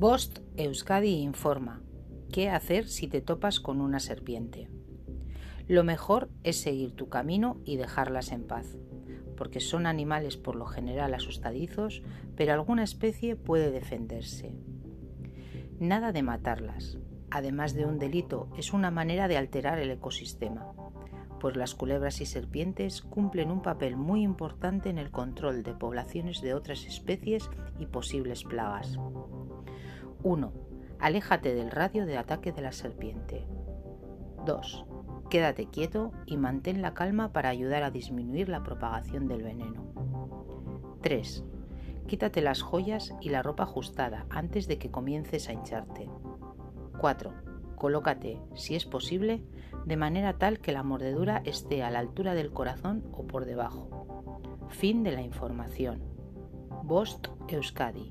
Bost Euskadi informa. ¿Qué hacer si te topas con una serpiente? Lo mejor es seguir tu camino y dejarlas en paz, porque son animales por lo general asustadizos, pero alguna especie puede defenderse. Nada de matarlas. Además de un delito, es una manera de alterar el ecosistema, pues las culebras y serpientes cumplen un papel muy importante en el control de poblaciones de otras especies y posibles plagas. 1. Aléjate del radio de ataque de la serpiente. 2. Quédate quieto y mantén la calma para ayudar a disminuir la propagación del veneno. 3. Quítate las joyas y la ropa ajustada antes de que comiences a hincharte. 4. Colócate, si es posible, de manera tal que la mordedura esté a la altura del corazón o por debajo. Fin de la información. Bost Euskadi